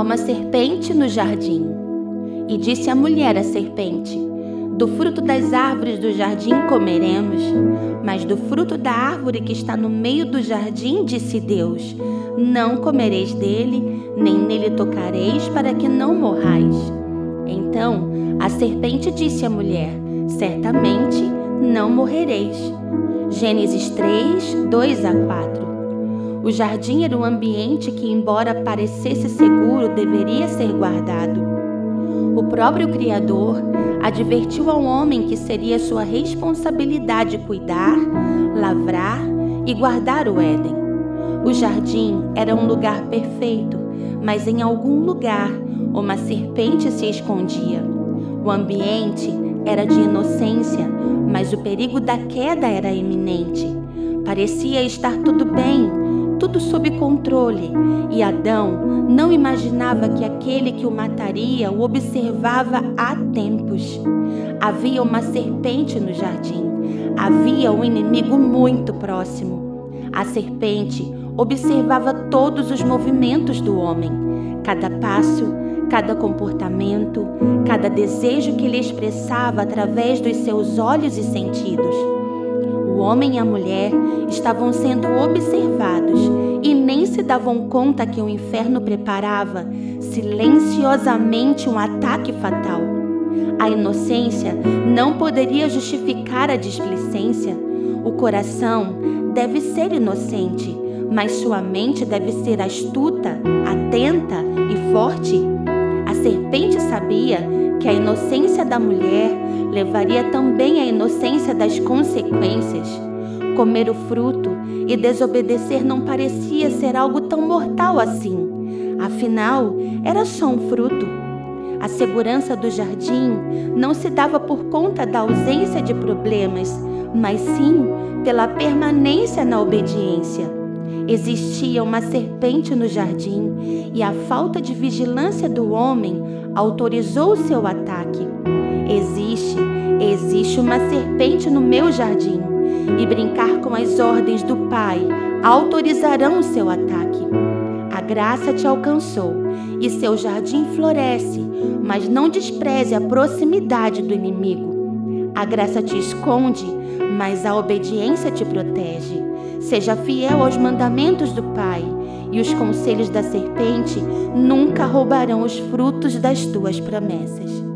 Há uma serpente no jardim. E disse a mulher à serpente: Do fruto das árvores do jardim comeremos, mas do fruto da árvore que está no meio do jardim, disse Deus: Não comereis dele, nem nele tocareis, para que não morrais. Então a serpente disse à mulher: Certamente não morrereis. Gênesis 3, 2 a 4. O jardim era um ambiente que, embora parecesse seguro, deveria ser guardado. O próprio Criador advertiu ao homem que seria sua responsabilidade cuidar, lavrar e guardar o Éden. O jardim era um lugar perfeito, mas em algum lugar uma serpente se escondia. O ambiente era de inocência, mas o perigo da queda era iminente. Parecia estar tudo bem, tudo sob controle, e Adão não imaginava que aquele que o mataria o observava há tempos. Havia uma serpente no jardim, havia um inimigo muito próximo. A serpente observava todos os movimentos do homem, cada passo, cada comportamento, cada desejo que ele expressava através dos seus olhos e sentidos. Homem e a mulher estavam sendo observados e nem se davam conta que o inferno preparava silenciosamente um ataque fatal. A inocência não poderia justificar a displicência. O coração deve ser inocente, mas sua mente deve ser astuta, atenta e forte. A serpente sabia que a inocência da mulher levaria também à inocência das consequências. Comer o fruto e desobedecer não parecia ser algo tão mortal assim. Afinal, era só um fruto. A segurança do jardim não se dava por conta da ausência de problemas, mas sim pela permanência na obediência. Existia uma serpente no jardim e a falta de vigilância do homem autorizou o seu ataque. Existe, existe uma serpente no meu jardim e brincar com as ordens do Pai autorizarão o seu ataque. A graça te alcançou e seu jardim floresce, mas não despreze a proximidade do inimigo. A graça te esconde, mas a obediência te protege. Seja fiel aos mandamentos do Pai, e os conselhos da serpente nunca roubarão os frutos das tuas promessas.